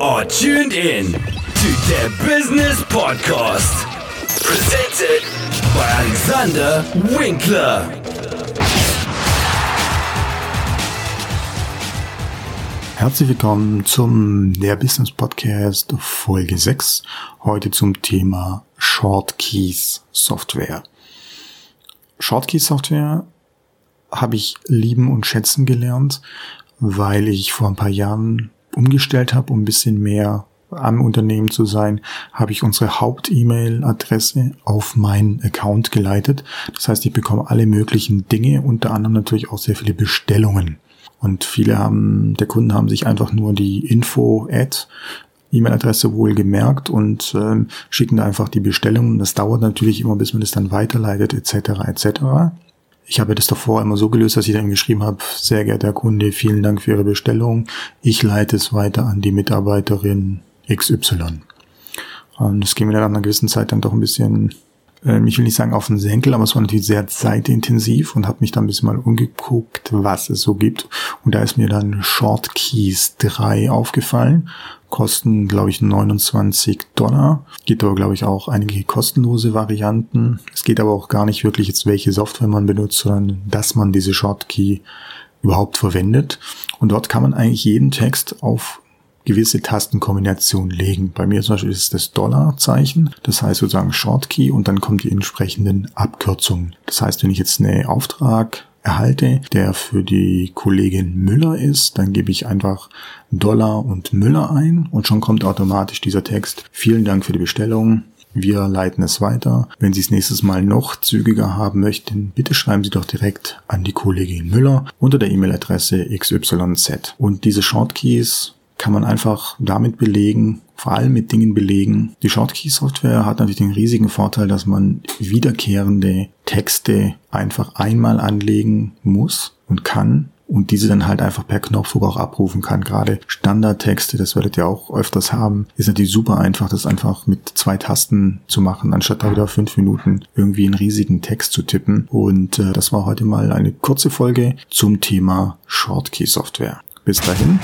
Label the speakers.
Speaker 1: are tuned in to the Business Podcast. Presented by Alexander Winkler.
Speaker 2: Herzlich willkommen zum Der Business Podcast Folge 6. Heute zum Thema Shortkeys Software. Shortkeys Software habe ich lieben und schätzen gelernt, weil ich vor ein paar Jahren umgestellt habe, um ein bisschen mehr am Unternehmen zu sein, habe ich unsere Haupt-E-Mail-Adresse auf meinen Account geleitet. Das heißt, ich bekomme alle möglichen Dinge, unter anderem natürlich auch sehr viele Bestellungen. Und viele haben, der Kunden haben sich einfach nur die Info-Ad E-Mail-Adresse wohl gemerkt und ähm, schicken da einfach die Bestellungen. Das dauert natürlich immer, bis man das dann weiterleitet, etc. etc. Ich habe das davor immer so gelöst, dass ich dann geschrieben habe, sehr geehrter Kunde, vielen Dank für Ihre Bestellung. Ich leite es weiter an die Mitarbeiterin XY. Und das ging mir dann nach einer gewissen Zeit dann doch ein bisschen ähm, ich will nicht sagen auf den Senkel, aber es war natürlich sehr zeitintensiv und habe mich dann ein bisschen mal umgeguckt, was es so gibt. Und da ist mir dann Shortkeys 3 aufgefallen. Kosten, glaube ich, 29 Dollar. Gibt aber, glaube ich, auch einige kostenlose Varianten. Es geht aber auch gar nicht wirklich jetzt, welche Software man benutzt, sondern dass man diese Shortkey überhaupt verwendet. Und dort kann man eigentlich jeden Text auf gewisse Tastenkombinationen legen. Bei mir zum Beispiel ist es das Dollarzeichen, das heißt sozusagen Shortkey und dann kommen die entsprechenden Abkürzungen. Das heißt, wenn ich jetzt einen Auftrag erhalte, der für die Kollegin Müller ist, dann gebe ich einfach Dollar und Müller ein und schon kommt automatisch dieser Text. Vielen Dank für die Bestellung. Wir leiten es weiter. Wenn Sie es nächstes Mal noch zügiger haben möchten, bitte schreiben Sie doch direkt an die Kollegin Müller unter der E-Mail-Adresse xyz. Und diese Shortkeys kann man einfach damit belegen, vor allem mit Dingen belegen. Die Shortkey-Software hat natürlich den riesigen Vorteil, dass man wiederkehrende Texte einfach einmal anlegen muss und kann und diese dann halt einfach per Knopfdruck auch abrufen kann. Gerade Standardtexte, das werdet ihr auch öfters haben, ist natürlich super einfach, das einfach mit zwei Tasten zu machen, anstatt da wieder fünf Minuten irgendwie einen riesigen Text zu tippen. Und äh, das war heute mal eine kurze Folge zum Thema Shortkey-Software. Bis dahin,